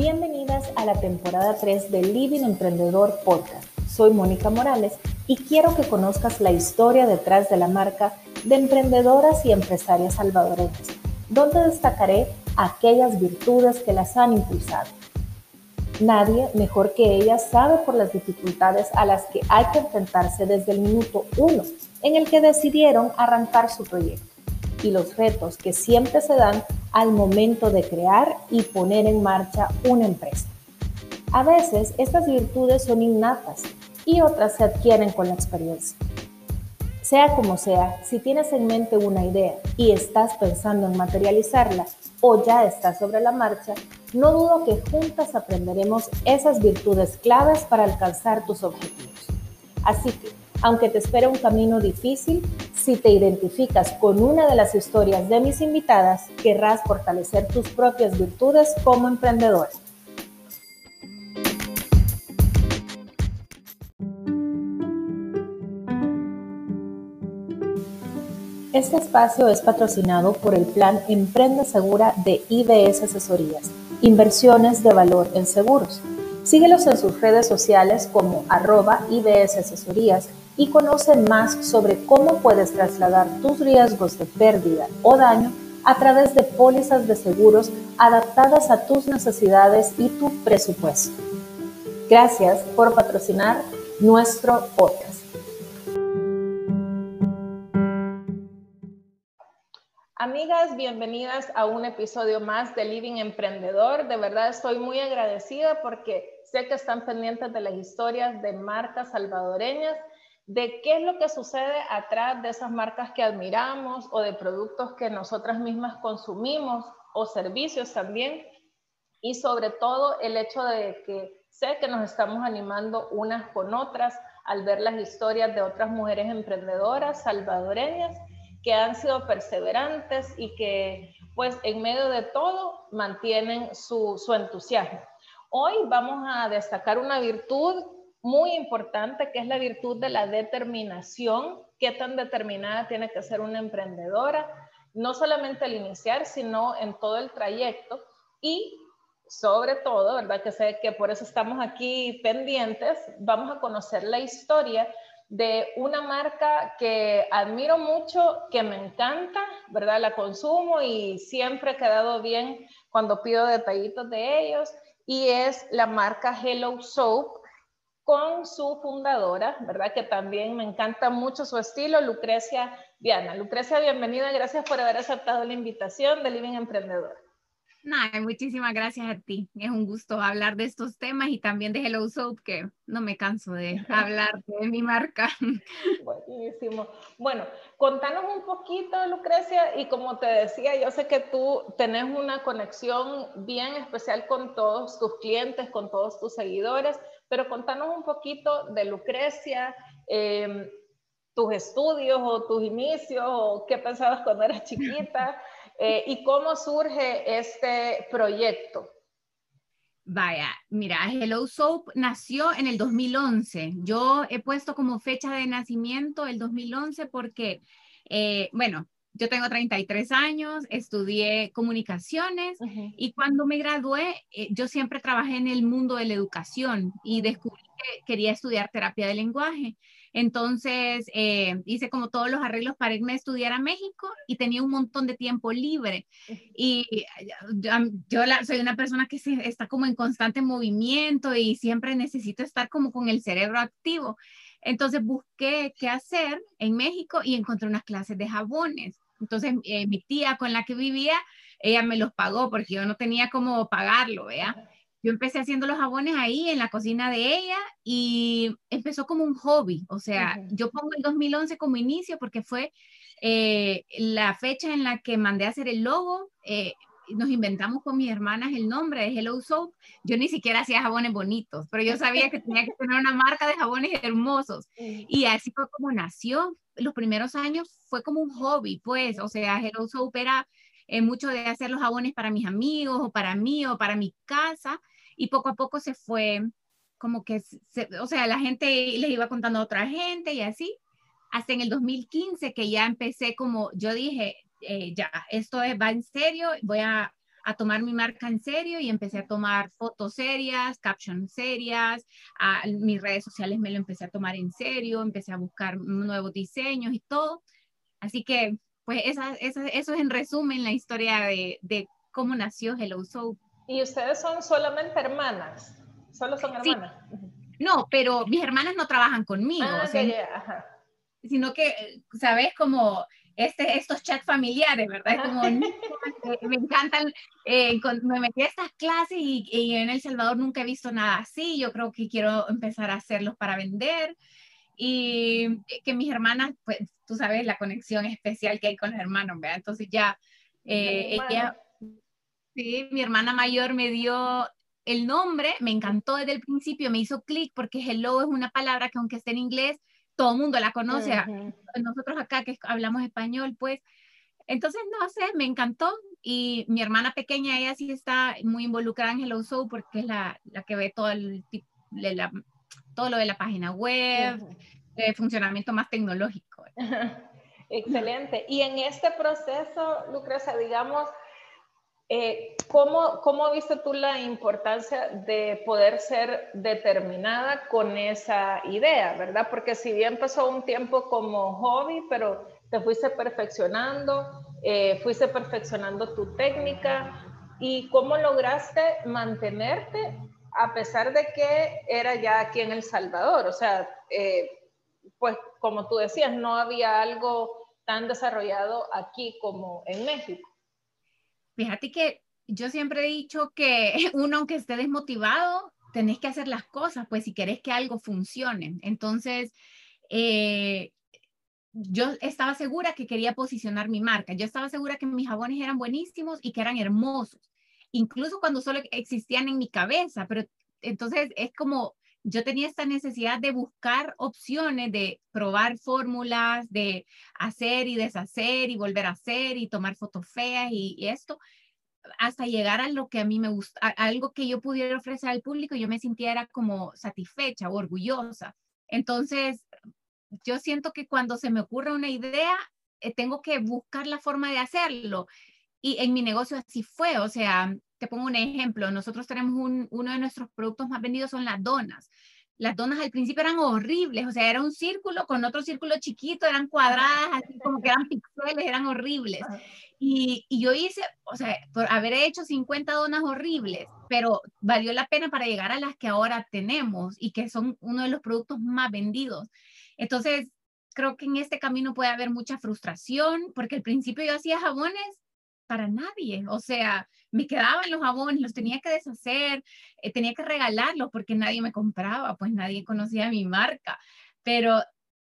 Bienvenidas a la temporada 3 de Living Emprendedor Podcast. Soy Mónica Morales y quiero que conozcas la historia detrás de la marca de emprendedoras y empresarias salvadoreñas, donde destacaré aquellas virtudes que las han impulsado. Nadie mejor que ellas sabe por las dificultades a las que hay que enfrentarse desde el minuto uno en el que decidieron arrancar su proyecto y los retos que siempre se dan al momento de crear y poner en marcha una empresa. A veces estas virtudes son innatas y otras se adquieren con la experiencia. Sea como sea, si tienes en mente una idea y estás pensando en materializarla o ya estás sobre la marcha, no dudo que juntas aprenderemos esas virtudes claves para alcanzar tus objetivos. Así que aunque te espera un camino difícil, si te identificas con una de las historias de mis invitadas, querrás fortalecer tus propias virtudes como emprendedora. Este espacio es patrocinado por el plan Emprende Segura de IBS Asesorías, Inversiones de Valor en Seguros. Síguelos en sus redes sociales como arroba IBS Asesorías y conoce más sobre cómo puedes trasladar tus riesgos de pérdida o daño a través de pólizas de seguros adaptadas a tus necesidades y tu presupuesto. Gracias por patrocinar nuestro podcast. Amigas, bienvenidas a un episodio más de Living Emprendedor. De verdad estoy muy agradecida porque sé que están pendientes de las historias de marcas salvadoreñas de qué es lo que sucede atrás de esas marcas que admiramos o de productos que nosotras mismas consumimos o servicios también. Y sobre todo el hecho de que sé que nos estamos animando unas con otras al ver las historias de otras mujeres emprendedoras salvadoreñas que han sido perseverantes y que pues en medio de todo mantienen su, su entusiasmo. Hoy vamos a destacar una virtud muy importante, que es la virtud de la determinación, qué tan determinada tiene que ser una emprendedora, no solamente al iniciar, sino en todo el trayecto y sobre todo, ¿verdad? Que sé que por eso estamos aquí pendientes, vamos a conocer la historia de una marca que admiro mucho, que me encanta, ¿verdad? La consumo y siempre he quedado bien cuando pido detallitos de ellos y es la marca Hello Soap con su fundadora, ¿verdad? Que también me encanta mucho su estilo, Lucrecia Diana. Lucrecia, bienvenida, gracias por haber aceptado la invitación de Living Emprendedor. Nada, muchísimas gracias a ti. Es un gusto hablar de estos temas y también de Hello Soap, que no me canso de hablar de mi marca. Buenísimo. Bueno, contanos un poquito, Lucrecia, y como te decía, yo sé que tú tenés una conexión bien especial con todos tus clientes, con todos tus seguidores, pero contanos un poquito de Lucrecia, em, tus estudios o tus inicios, o qué pensabas cuando eras chiquita, eh, y cómo surge este proyecto. Vaya, mira, Hello Soap nació en el 2011. Yo he puesto como fecha de nacimiento el 2011 porque, eh, bueno, yo tengo 33 años, estudié comunicaciones y cuando me gradué, eh, yo siempre trabajé en el mundo de la educación y descubrí que quería estudiar terapia de lenguaje. Entonces eh, hice como todos los arreglos para irme a estudiar a México y tenía un montón de tiempo libre. Y yo, soy una persona que está como en constante movimiento y siempre necesito estar como con el cerebro activo. Entonces busqué qué hacer en México y encontré unas clases de jabones. Entonces eh, mi tía con la que vivía, ella me los pagó porque yo no tenía cómo pagarlo, ¿vea? Yo empecé haciendo los jabones ahí en la cocina de ella y empezó como un hobby. O sea, yo pongo el 2011 como inicio porque fue eh, la fecha en la que mandé a hacer el logo. Eh, nos inventamos con mis hermanas el nombre de Hello Soap. Yo ni siquiera hacía jabones bonitos, pero yo sabía que tenía que tener una marca de jabones hermosos. Y así fue como nació. Los primeros años fue como un hobby, pues, o sea, Hello Soap era eh, mucho de hacer los jabones para mis amigos o para mí o para mi casa. Y poco a poco se fue como que, o sea, la gente les iba contando a otra gente y así. Hasta en el 2015 que ya empecé como, yo dije, eh, ya, esto va en serio, voy a, a tomar mi marca en serio y empecé a tomar fotos serias, captions serias, a, mis redes sociales me lo empecé a tomar en serio, empecé a buscar nuevos diseños y todo. Así que, pues, esa, eso es en resumen la historia de, de cómo nació Hello Soap. ¿Y ustedes son solamente hermanas? ¿Solo son hermanas? No, pero mis hermanas no trabajan conmigo. Ah, sino que, ¿sabes? Como este, estos chats familiares, ¿verdad? Como, me encantan, eh, me metí a estas clases y, y, en El Salvador nunca he visto nada así, yo creo que quiero empezar a hacerlos para vender y que mis hermanas, pues tú sabes la conexión especial que hay con los hermanos, ¿verdad? Entonces ya, eh, ella, sí, mi hermana mayor me dio el nombre, me encantó desde el principio, me hizo clic porque hello es una palabra que aunque esté en inglés, todo el mundo la conoce. Nosotros acá que hablamos español, pues. Entonces, no sé, me encantó. Y mi hermana pequeña, ella sí está muy involucrada en Hello Soul porque es la, la que ve todo, el, la, todo lo de la página web, de funcionamiento más tecnológico. Excelente. Y en este proceso, Lucrecia, digamos, eh, ¿cómo, ¿Cómo viste tú la importancia de poder ser determinada con esa idea, verdad? Porque si bien pasó un tiempo como hobby, pero te fuiste perfeccionando, eh, fuiste perfeccionando tu técnica y cómo lograste mantenerte a pesar de que era ya aquí en El Salvador. O sea, eh, pues como tú decías, no había algo tan desarrollado aquí como en México. Fíjate que yo siempre he dicho que uno, aunque esté desmotivado, tenés que hacer las cosas, pues si querés que algo funcione. Entonces, eh, yo estaba segura que quería posicionar mi marca. Yo estaba segura que mis jabones eran buenísimos y que eran hermosos, incluso cuando solo existían en mi cabeza. Pero entonces es como yo tenía esta necesidad de buscar opciones, de probar fórmulas, de hacer y deshacer y volver a hacer y tomar fotos feas y, esto, hasta llegar a lo que a mí me gusta, algo que yo pudiera ofrecer al público, yo me sintiera como satisfecha o orgullosa. Entonces, yo siento que cuando se me ocurre una idea, eh, tengo que buscar la forma de hacerlo. Y en mi negocio así fue, o sea, te pongo un ejemplo, nosotros tenemos un, uno de nuestros productos más vendidos son las donas. Las donas al principio eran horribles, o sea, era un círculo con otro círculo chiquito, eran cuadradas, así como que eran pixeles, eran horribles. Y, y, yo hice, o sea, por haber hecho 50 donas horribles, pero valió la pena para llegar a las que ahora tenemos y que son uno de los productos más vendidos. Entonces, creo que en este camino puede haber mucha frustración, porque al principio yo hacía jabones para nadie. O sea, me quedaban los jabones, los tenía que deshacer, eh, tenía que regalarlos porque nadie me compraba, pues nadie conocía mi marca. Pero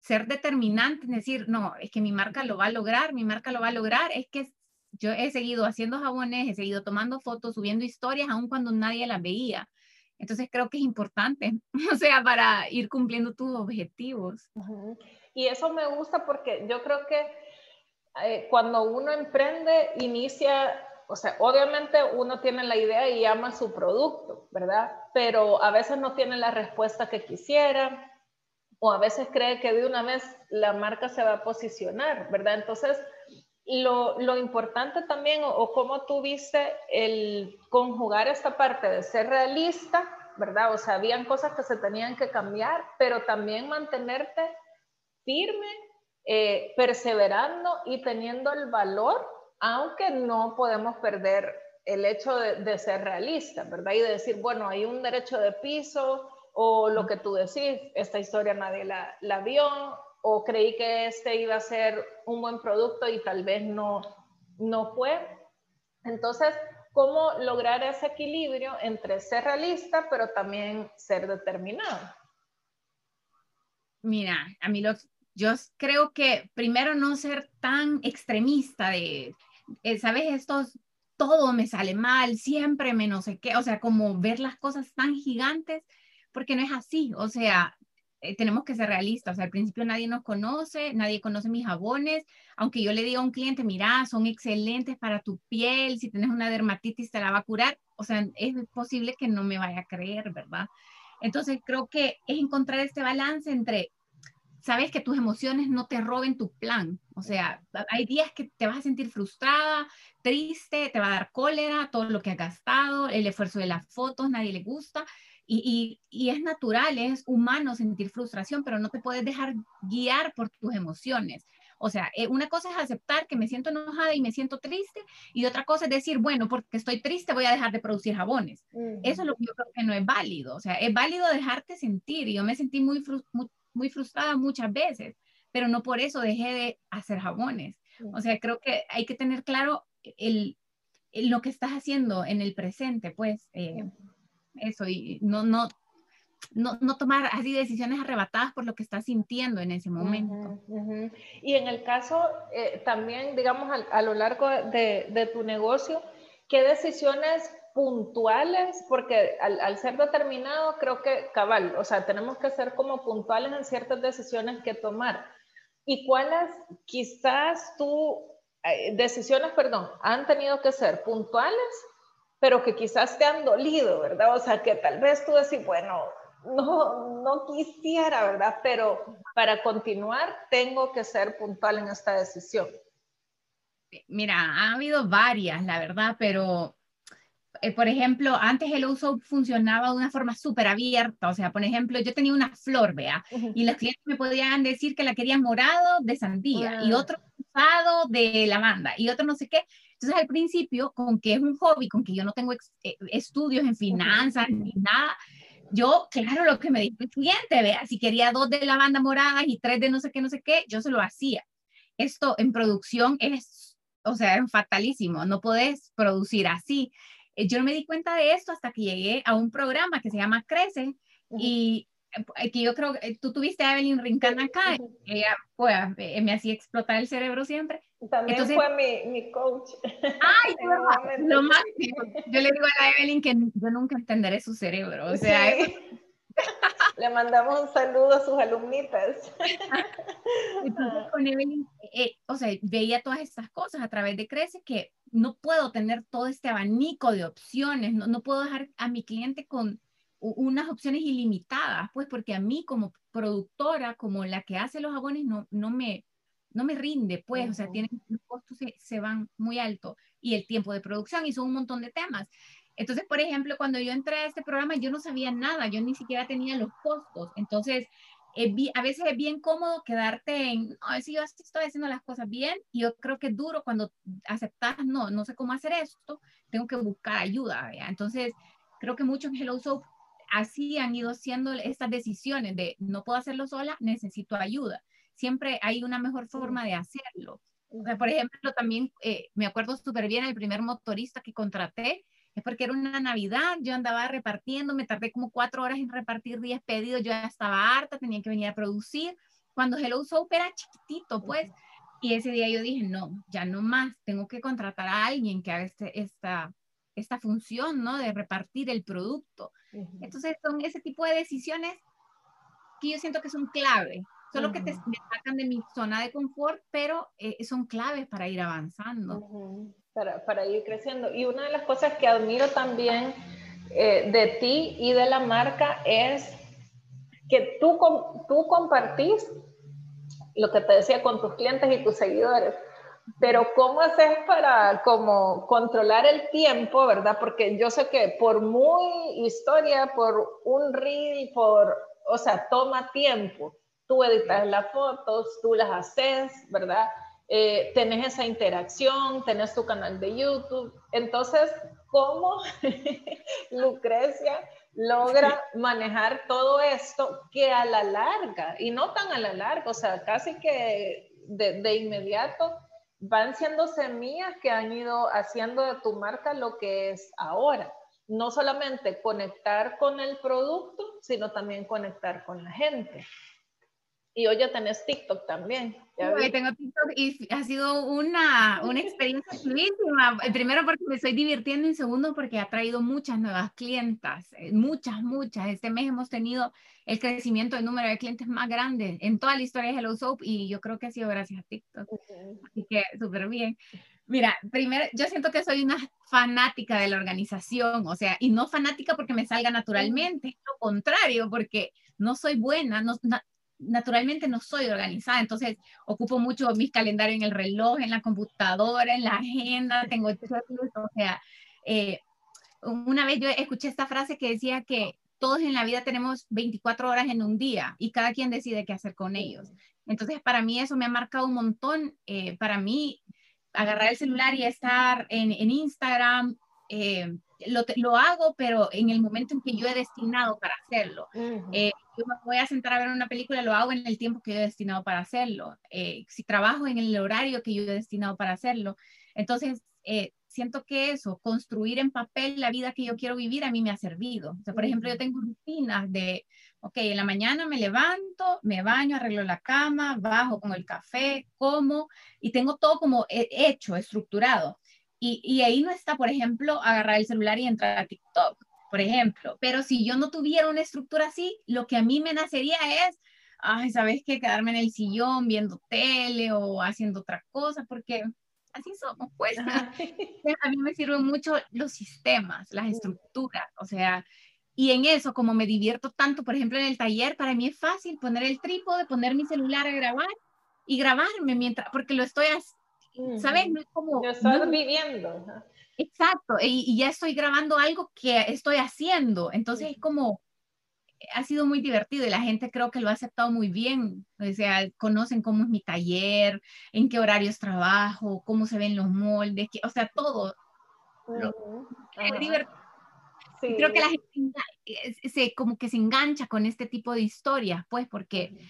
ser determinante, decir, no, es que mi marca lo va a lograr, mi marca lo va a lograr, es que yo he seguido haciendo jabones, he seguido tomando fotos, subiendo historias, aun cuando nadie las veía. Entonces creo que es importante, o sea, para ir cumpliendo tus objetivos. Y eso me gusta porque yo creo que eh, cuando uno emprende, inicia, o sea, obviamente uno tiene la idea y ama su producto, ¿verdad? Pero a veces no tiene la respuesta que quisiera o a veces cree que de una vez la marca se va a posicionar, ¿verdad? Entonces, lo, lo importante también, o, o cómo tú viste el conjugar esta parte de ser realista, ¿verdad? O sea, habían cosas que se tenían que cambiar, pero también mantenerte firme eh, perseverando y teniendo el valor, aunque no podemos perder el hecho de, ser realistas, ¿verdad? Y de decir, bueno, hay un derecho de piso o lo que tú decís, esta historia nadie la, la vio o creí que este iba a ser un buen producto y tal vez no, no fue. Entonces, ¿cómo lograr ese equilibrio entre ser realista, pero también ser determinado? Mira, a mí lo, yo creo que primero no ser tan extremista de, eh, ¿sabes? Estos, todo me sale mal, siempre me no sé qué, o sea, como ver las cosas tan gigantes, porque no es así, o sea, eh, tenemos que ser realistas, o sea, al principio nadie nos conoce, nadie conoce mis jabones, aunque yo le diga a un cliente, mira, son excelentes para tu piel, si tienes una dermatitis te la va a curar, o sea, es posible que no me vaya a creer, ¿verdad? Entonces creo que es encontrar este balance entre sabes que tus emociones no te roben tu plan. O sea, hay días que te vas a sentir frustrada, triste, te va a dar cólera, todo lo que has gastado, el esfuerzo de las fotos, nadie le gusta. Y, y, es natural, es humano sentir frustración, pero no te puedes dejar guiar por tus emociones. O sea, eh, una cosa es aceptar que me siento enojada y me siento triste, y otra cosa es decir, bueno, porque estoy triste voy a dejar de producir jabones. Eso es lo que yo creo que no es válido. O sea, es válido dejarte sentir. Y yo me sentí muy, muy, muy frustrada muchas veces, pero no por eso dejé de hacer jabones. O sea, creo que hay que tener claro el, lo que estás haciendo en el presente, pues, eh, eso, y no, no, no, no, tomar así decisiones arrebatadas por lo que estás sintiendo en ese momento. Y en el caso eh, también, digamos, a, lo largo de, de, tu negocio, ¿qué decisiones puntuales, porque al, ser determinado, creo que cabal, o sea, tenemos que ser como puntuales en ciertas decisiones que tomar. ¿Y cuáles quizás tú, eh, decisiones, perdón, han tenido que ser puntuales, pero que quizás te han dolido, ¿verdad? O sea, que tal vez tú decís, bueno, no, no quisiera, ¿verdad? Pero para continuar, tengo que ser puntual en esta decisión. Mira, ha habido varias, la verdad, pero eh, por ejemplo, antes el uso funcionaba de una forma súper abierta, o sea, por ejemplo, yo tenía una flor, vea, y los clientes me podían decir que la querían morado de sandía y otro rosado de lavanda y otro no sé qué. Entonces, al principio, con que es un hobby, con que yo no tengo eh, estudios en finanzas ni nada, yo, claro, lo que me dijo el cliente, vea, si quería dos de lavanda morada y tres de no sé qué, no sé qué, yo se lo hacía. Esto en producción es, o sea, es fatalísimo, no puedes producir así. Eh, yo no me di cuenta de esto hasta que llegué a un programa que se llama Crece y eh, que yo creo que eh, tú tuviste a Evelyn Rincón acá, ella pues, me hacía explotar el cerebro siempre. También Entonces, fue mi, mi coach. Ay, lo máximo. Yo le digo a la Evelyn que yo nunca entenderé su cerebro, o sea, Le mandamos un saludo a sus alumnitas. con Evelyn, o sea, veía todas estas cosas a través de Crece que no puedo tener todo este abanico de opciones, no, no puedo dejar a mi cliente con unas opciones ilimitadas, pues porque a mí como productora, como la que hace los jabones, no, no, me, no me rinde, pues, o sea, tienen, los costos se, se, van muy alto y el tiempo de producción y son un montón de temas. Entonces, por ejemplo, cuando yo entré a este programa, yo no sabía nada, yo ni siquiera tenía los costos. Entonces, a veces es bien cómodo quedarte en, no, si yo estoy haciendo las cosas bien, y yo creo que es duro cuando aceptas, no, no sé cómo hacer esto, tengo que buscar ayuda, Entonces, creo que muchos en Hello Soap así han ido haciendo estas decisiones de, no puedo hacerlo sola, necesito ayuda. Siempre hay una mejor forma de hacerlo. por ejemplo, también eh, me acuerdo súper bien el primer motorista que contraté, es porque era una Navidad, yo andaba repartiendo, me tardé como cuatro horas en repartir 10 pedidos, yo ya estaba harta, tenía que venir a producir. Cuando Hello Soap era chiquitito, pues, y ese día yo dije, no, ya no más, tengo que contratar a alguien que haga este, esta, esta función, ¿no? De repartir el producto. Entonces son ese tipo de decisiones que yo siento que son clave, solo que te, me sacan de mi zona de confort, pero eh, son claves para ir avanzando para, para, ir creciendo. Y una de las cosas que admiro también eh, de ti y de la marca es que tú, tú compartís lo que te decía con tus clientes y tus seguidores. Pero ¿cómo haces para como controlar el tiempo, verdad? Porque yo sé que por muy historia, por un reel, por, o sea, toma tiempo. Tú editas las fotos, tú las haces, ¿verdad? Eh, tenés esa interacción, tenés tu canal de YouTube. Entonces, ¿cómo Lucrecia logra manejar todo esto que a la larga, y no tan a la larga, o sea, casi que de, de inmediato, van siendo semillas que han ido haciendo de tu marca lo que es ahora? No solamente conectar con el producto, sino también conectar con la gente. Y hoy ya tenés TikTok también. Hoy tengo TikTok y ha sido una, una experiencia chulísima. Primero porque me estoy divirtiendo y segundo porque ha traído muchas nuevas clientas, eh, muchas, muchas. Este mes hemos tenido el crecimiento del número de clientes más grande en toda la historia de Hello Soap y yo creo que ha sido gracias a TikTok. Así que súper bien. Mira, primero, yo siento que soy una fanática de la organización, o sea, y no fanática porque me salga naturalmente, lo contrario, porque no soy buena, no, naturalmente no soy organizada, entonces ocupo mucho mis calendarios en el reloj, en la computadora, en la agenda, tengo o sea, eh, una vez yo escuché esta frase que decía que todos en la vida tenemos 24 horas en un día y cada quien decide qué hacer con ellos. Entonces, para mí eso me ha marcado un montón. Eh, para mí, agarrar el celular y estar en, en Instagram, eh, lo, lo, hago, pero en el momento en que yo he destinado para hacerlo. Eh, yo me voy a sentar a ver una película, lo hago en el tiempo que yo he destinado para hacerlo. si trabajo en el horario que yo he destinado para hacerlo. Entonces, siento que eso, construir en papel la vida que yo quiero vivir, a mí me ha servido. O sea, por ejemplo, yo tengo rutinas de, ok, en la mañana me levanto, me baño, arreglo la cama, bajo con el café, como, y tengo todo como hecho, estructurado. Y, y ahí no está, por ejemplo, agarrar el celular y entrar a TikTok, por ejemplo. Pero si yo no tuviera una estructura así, lo que a mí me nacería es, ay, ¿sabes qué? Quedarme en el sillón viendo tele o haciendo otra cosa, porque así somos, pues. A mí me sirven mucho los sistemas, las estructuras, o sea, y en eso, como me divierto tanto, por ejemplo, en el taller, para mí es fácil poner el trípode, poner mi celular a grabar y grabarme mientras, porque lo estoy, ¿sabes? No es como... Lo estás viviendo. Exacto, y, y, ya estoy grabando algo que estoy haciendo, entonces es como, ha sido muy divertido y la gente creo que lo ha aceptado muy bien. O sea, conocen cómo es mi taller, en qué horarios trabajo, cómo se ven los moldes, que, o sea, todo. es divertido. Creo que la gente se, como que se engancha con este tipo de historias, pues, porque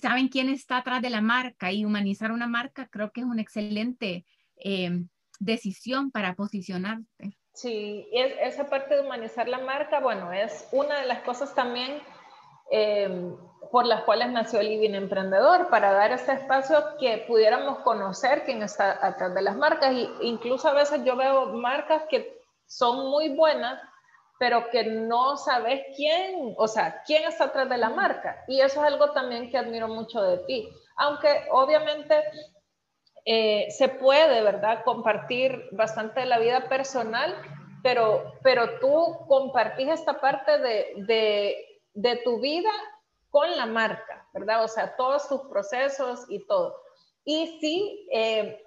saben quién está atrás de la marca y humanizar una marca creo que es una excelente eh, decisión para posicionarte. Sí, es, esa parte de humanizar la marca, bueno, es una de las cosas también eh, por las cuales nació Living Emprendedor, para dar este espacio que pudiéramos conocer quién está atrás de las marcas. Y incluso a veces yo veo marcas que son muy buenas, pero que no sabes quién, o sea, quién está atrás de la marca. Y eso es algo también que admiro mucho de ti. Aunque obviamente eh, se puede, ¿verdad? Compartir bastante de la vida personal, pero, pero tú compartís esta parte de, de, tu vida con la marca, ¿verdad? O sea, todos tus procesos y todo. Y sí, eh,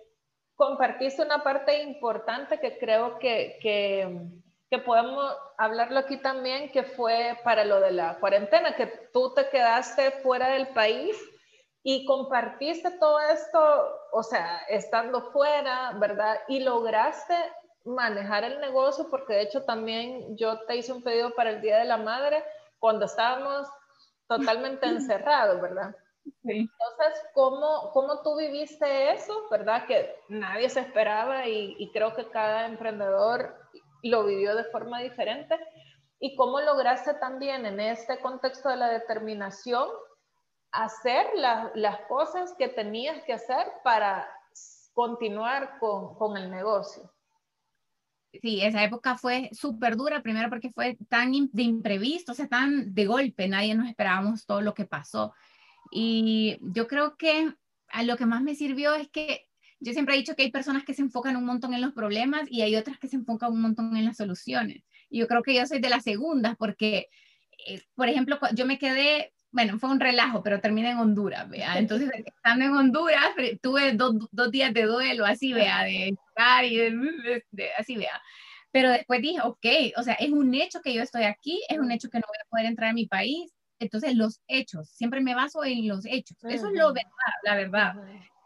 compartiste una parte importante que creo que, que, que, podemos hablarlo aquí también, que fue para lo de la cuarentena, que tú te quedaste fuera del país y compartiste todo esto, o sea, estando fuera, ¿verdad? Y lograste manejar el negocio, porque de hecho también yo te hice un pedido para el Día de la Madre cuando estábamos totalmente encerrados, ¿verdad? Sí. Entonces, ¿cómo, ¿cómo tú viviste eso, verdad? Que nadie se esperaba y, y creo que cada emprendedor lo vivió de forma diferente. ¿Y cómo lograste también en este contexto de la determinación hacer las cosas que tenías que hacer para continuar con, con el negocio. Sí, esa época fue súper dura, primero porque fue tan de imprevisto, o sea, tan de golpe, nadie nos esperábamos todo lo que pasó. Y yo creo que a lo que más me sirvió es que yo siempre he dicho que hay personas que se enfocan un montón en los problemas y hay otras que se enfocan un montón en las soluciones. Y yo creo que yo soy de las segundas porque, eh, por ejemplo, yo me quedé bueno, fue un relajo, pero terminé en Honduras, vea. Entonces, estando en Honduras, tuve dos, dos días de duelo, así, vea, de estar y de, así, vea. Pero después dije, ok, o sea, es un hecho que yo estoy aquí, es un hecho que no voy a poder entrar a mi país. Entonces, los hechos, siempre me baso en los hechos. Eso es lo verdad, la verdad.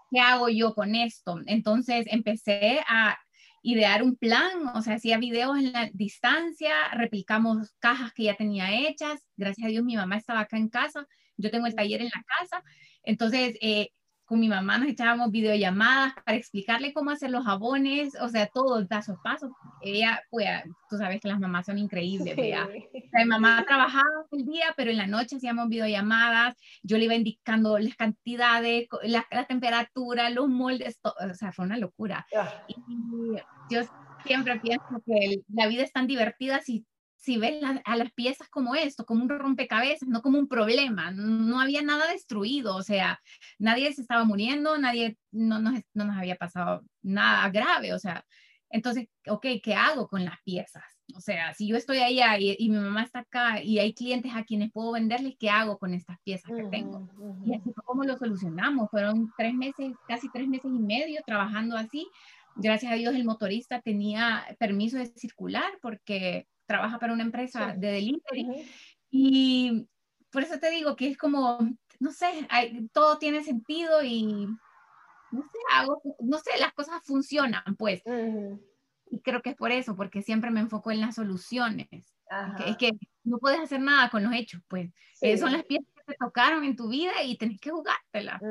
¿Qué hago yo con esto? Entonces, empecé a idear un plan, o sea, hacía videos en la distancia, replicamos cajas que ya tenía hechas, gracias a Dios mi mamá estaba acá en casa, yo tengo el taller en la casa, entonces eh, con mi mamá nos echábamos videollamadas para explicarle cómo hacer los jabones, o sea, todo paso a paso. Ella, pues, tú sabes que las mamás son increíbles, mi mamá trabajaba el día, pero en la noche hacíamos videollamadas, yo le iba indicando las cantidades, la, la temperatura, los moldes, o sea, fue una locura. Ah. Y yo siempre pienso que la vida es tan divertida si si ves a las piezas como esto, como un rompecabezas, no como un problema, no había nada destruido, o sea, nadie se estaba muriendo, nadie, no nos, no nos había pasado nada grave, o sea, Entonces, ok, ¿qué hago con las piezas? O sea, si yo estoy allá y, y mi mamá está acá y hay clientes a quienes puedo venderles, ¿qué hago con estas piezas que tengo? Y así fue como lo solucionamos. Fueron tres meses, casi tres meses y medio trabajando así. Gracias a Dios el motorista tenía permiso de circular porque trabaja para una empresa de delivery. Y por eso te digo que es como, no sé, todo tiene sentido y no sé, hago, no sé, las cosas funcionan, pues. Y creo que es por eso, porque siempre me enfoco en las soluciones. es que no puedes hacer nada con los hechos, pues. Eh, son las piezas que te tocaron en tu vida y tenés que jugártelas.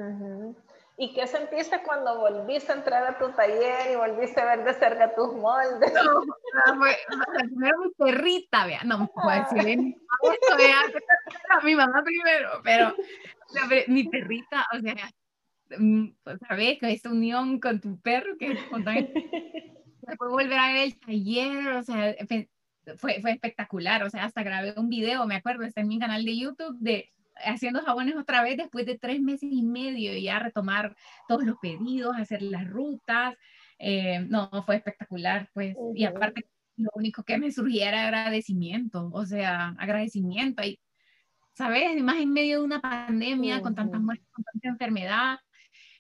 ¿Y qué sentiste cuando volviste a entrar a tu taller y volviste a ver de cerca tus moldes? No, fue, primero mi perrita, vea, no puedo decir esto, vea, mi mamá primero, pero mi perrita, o sea, mm, pues, sabes que esta unión con tu perro que después volver a ver el taller, o sea, fue, fue espectacular, o sea, hasta grabé un video, me acuerdo, está en mi canal de YouTube de haciendo jabones otra vez después de tres meses y medio y ya retomar todos los pedidos, hacer las rutas. Eh, no, fue espectacular, pues. Y aparte, lo único que me surgía era agradecimiento, o sea, agradecimiento. Y, ¿sabes? Más en medio de una pandemia, con tantas muertes, con tanta enfermedad.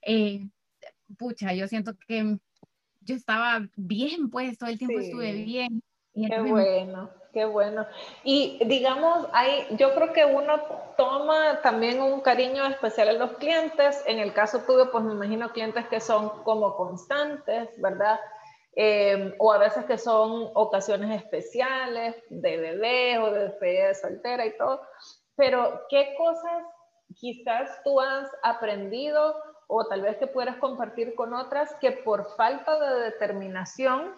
Eh, pucha, yo siento que yo estaba bien, pues, todo el tiempo estuve bien. Qué bueno. Qué bueno. Y digamos, hay, yo creo que uno toma también un cariño especial a los clientes. En el caso tuyo, pues me imagino clientes que son como constantes, ¿verdad? Eh, o a veces que son ocasiones especiales de bebé o de despedida de soltera y todo. Pero, ¿qué cosas quizás tú has aprendido o tal vez que puedas compartir con otras que por falta de determinación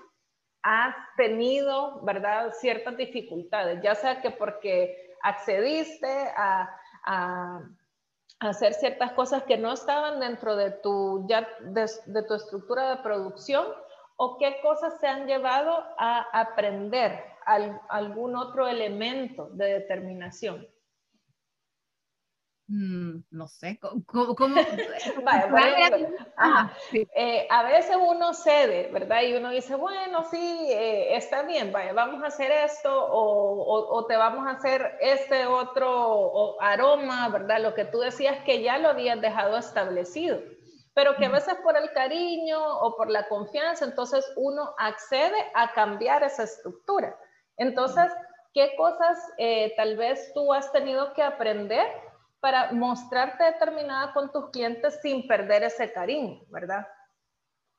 has tenido, ¿verdad?, ciertas dificultades, ya sea que porque accediste a, hacer ciertas cosas que no estaban dentro de tu, ya, de, tu estructura de producción, o qué cosas se han llevado a aprender algún otro elemento de determinación. Mm, no sé, ¿cómo? Eh, a veces uno cede, ¿verdad? Y uno dice, bueno, sí, eh, está bien, vaya, vamos a hacer esto o, o, te vamos a hacer este otro aroma, ¿verdad? Lo que tú decías que ya lo habías dejado establecido, pero que a veces por el cariño o por la confianza, entonces uno accede a cambiar esa estructura. Entonces, ¿qué cosas eh, tal vez tú has tenido que aprender? Para mostrarte determinada con tus clientes sin perder ese cariño, ¿verdad?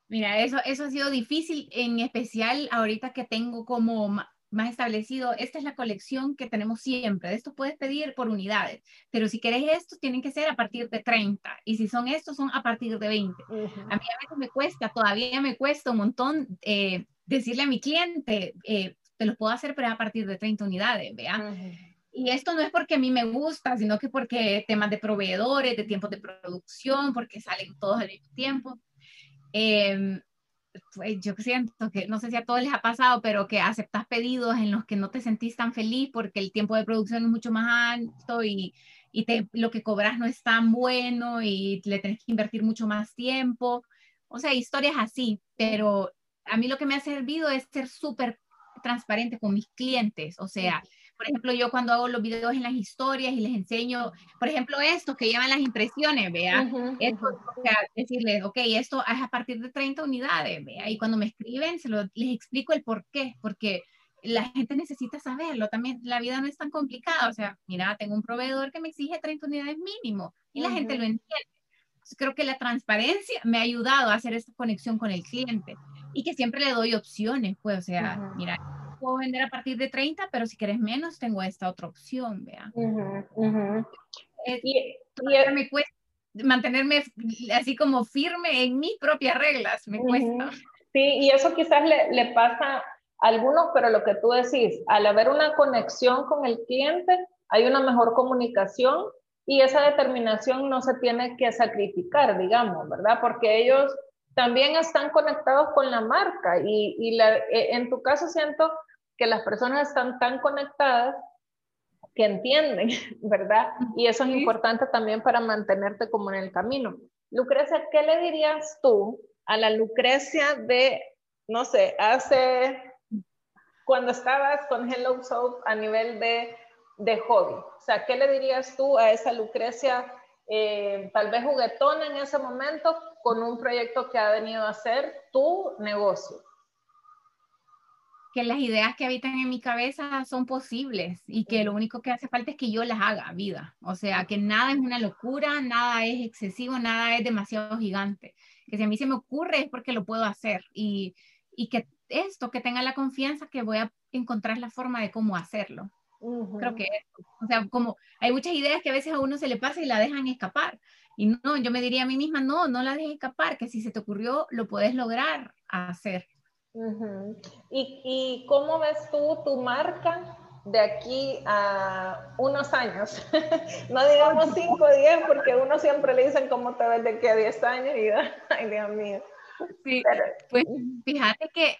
Mira, eso, eso ha sido difícil, en especial ahorita que tengo como más establecido, esta es la colección que tenemos siempre, de estos puedes pedir por unidades, pero si querés estos tienen que ser a partir de 30 y si son estos son a partir de 20. A mí a veces me cuesta, todavía me cuesta un montón eh, decirle a mi cliente, eh, te los puedo hacer pero a partir de 30 unidades, vea y esto no es porque a mí me gusta, sino que porque temas de proveedores, de tiempos de producción, porque salen todos al mismo tiempo. Eh, pues yo siento que, no sé si a todos les ha pasado, pero que aceptas pedidos en los que no te sentís tan feliz porque el tiempo de producción es mucho más alto y, y lo que cobras no es tan bueno y le tenés que invertir mucho más tiempo. O sea, historias así, pero a mí lo que me ha servido es ser súper transparente con mis clientes, o sea, por ejemplo, yo cuando hago los videos en las historias y les enseño, por ejemplo, estos que llevan las impresiones, vea, esto, o sea, decirles, ok, esto es a partir de 30 unidades, vea, y cuando me escriben, se lo, les explico el por qué, porque la gente necesita saberlo, también la vida no es tan complicada, o sea, mira, tengo un proveedor que me exige 30 unidades mínimo y la gente lo entiende. creo que la transparencia me ha ayudado a hacer esta conexión con el cliente y que siempre le doy opciones, pues, o sea, mira, puedo vender a partir de 30, pero si quieres menos, tengo esta otra opción, vea. y, me cuesta mantenerme así como firme en mis propias reglas, me cuesta. Sí, y eso quizás le, le pasa a algunos, pero lo que tú decís, al haber una conexión con el cliente, hay una mejor comunicación y esa determinación no se tiene que sacrificar, digamos, ¿verdad? Porque ellos también están conectados con la marca y, y la, e, en tu caso siento que las personas están tan conectadas que entienden, ¿verdad? Y eso es importante también para mantenerte como en el camino. Lucrecia, ¿qué le dirías tú a la Lucrecia de no sé, hace, cuando estabas con Hello Soap a nivel de, de hobby? O sea, ¿qué le dirías tú a esa Lucrecia, eh, tal vez juguetona en ese momento, con un proyecto que ha venido a ser tu negocio? Que las ideas que habitan en mi cabeza son posibles y que lo único que hace falta es que yo las haga vida. O sea, que nada es una locura, nada es excesivo, nada es demasiado gigante. Que si a mí se me ocurre es porque lo puedo hacer y, y que esto, que tenga la confianza que voy a encontrar la forma de cómo hacerlo. Creo que, o sea, como hay muchas ideas que a veces a uno se le pasa y la dejan escapar. Y no, yo me diría a mí misma, no, no la dejes escapar, que si se te ocurrió, lo puedes lograr hacer. ¿Y, ¿Y, cómo ves tú tu marca de aquí a unos años? no digamos 5 o 10, porque uno siempre le dicen cómo te ves de aquí a 10 años y ay Dios mío. Sí, pues fíjate que,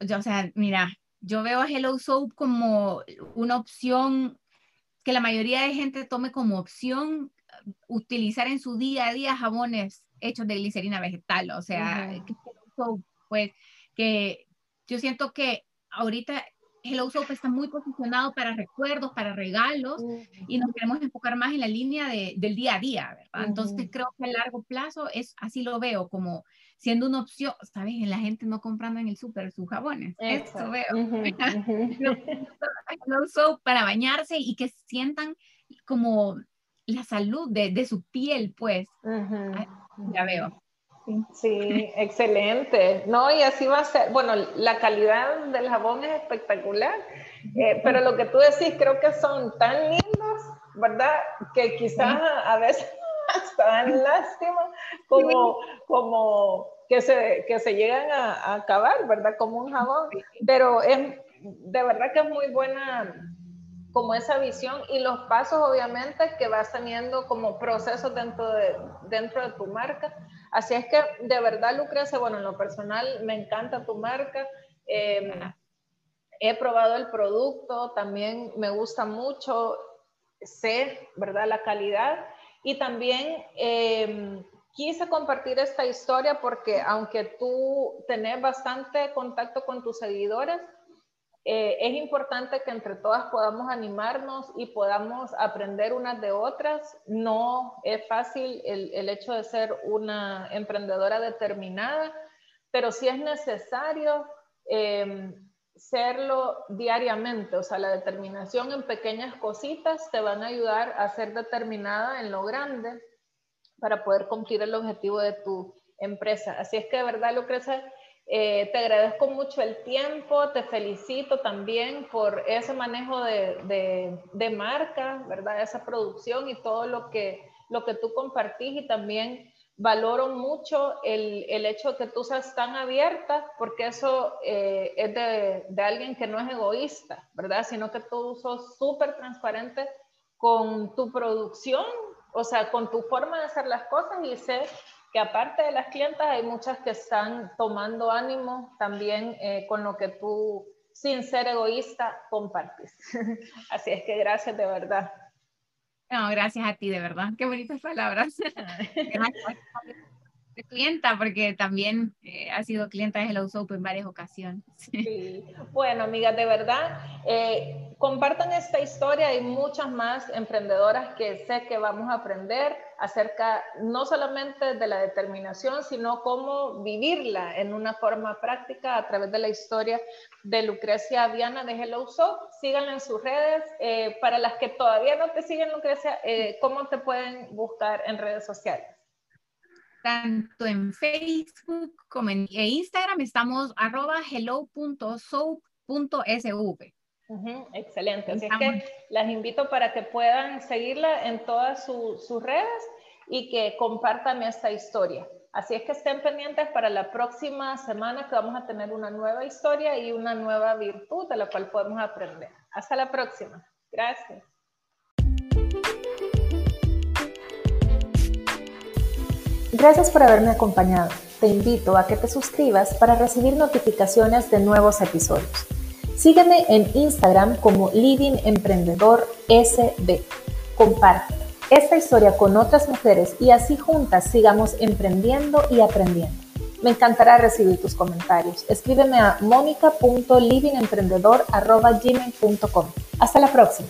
yo, o sea, mira, yo veo a Hello Soap como una opción que la mayoría de gente tome como opción utilizar en su día a día jabones hechos de glicerina vegetal, o sea, pues que yo siento que ahorita Hello Soap está muy posicionado para recuerdos, para regalos, y nos queremos enfocar más en la línea de, del día a día, ¿verdad? Entonces creo que a largo plazo es así lo veo, como siendo una opción, ¿sabes? La gente no comprando en el súper sus jabones. Eso veo. Hello Soap para bañarse y que sientan como la salud de, de su piel, pues. Ya veo. Sí, excelente. No, y así va a ser. Bueno, la calidad del jabón es espectacular, eh, pero lo que tú decís creo que son tan lindos, ¿verdad? Que quizás a veces hasta dan lástima como, como que, se, que se llegan a, acabar, ¿verdad? Como un jabón, pero es de verdad que es muy buena como esa visión y los pasos obviamente que vas teniendo como procesos dentro de, dentro de tu marca Así es que de verdad, Lucrecia, bueno, en lo personal me encanta tu marca. Em, he probado el producto, también me gusta mucho, sé, ¿verdad? La calidad. Y también em, quise compartir esta historia porque aunque tú tenés bastante contacto con tus seguidores, eh, es importante que entre todas podamos animarnos y podamos aprender unas de otras. No es fácil el, hecho de ser una emprendedora determinada, pero sí es necesario em, serlo diariamente. O sea, la determinación en pequeñas cositas te van a ayudar a ser determinada en lo grande para poder cumplir el objetivo de tu empresa. Así es que de verdad, Lucrecia, eh, te agradezco mucho el tiempo, te felicito también por ese manejo de, de, marca, ¿verdad? Esa producción y todo lo que, lo que tú compartís y también valoro mucho el, el hecho de que tú seas tan abierta, porque eso eh, es de, de, alguien que no es egoísta, ¿verdad? Sino que tú sos súper transparente con tu producción, o sea, con tu forma de hacer las cosas y sé aparte de las clientas hay muchas que están tomando ánimo también eh, con lo que tú, sin ser egoísta, compartes. Así es que gracias de verdad. No, gracias a ti, de verdad. Qué bonitas palabras. clienta, porque también eh, ha sido clienta de Hello Soap en varias ocasiones. Sí. Bueno, amigas, de verdad, eh, compartan esta historia. Hay muchas más emprendedoras que sé que vamos a aprender acerca no solamente de la determinación, sino cómo vivirla en una forma práctica a través de la historia de Lucrecia Viana de Hello Soap. Síganla en sus redes. Eh, para las que todavía no te siguen, Lucrecia, ¿cómo te pueden buscar en redes sociales? Tanto en Facebook como en Instagram estamos arroba hello.soap.sv. excelente. Así es que las invito para que puedan seguirla en todas sus redes y que compartan esta historia. Así es que estén pendientes para la próxima semana que vamos a tener una nueva historia y una nueva virtud de la cual podemos aprender. Hasta la próxima. Gracias. Gracias por haberme acompañado. Te invito a que te suscribas para recibir notificaciones de nuevos episodios. Sígueme en Instagram como Living Emprendedor SB. Comparte esta historia con otras mujeres y así juntas sigamos emprendiendo y aprendiendo. Me encantará recibir tus comentarios. Escríbeme a monica.livingemprendedor.gmail.com. Hasta la próxima.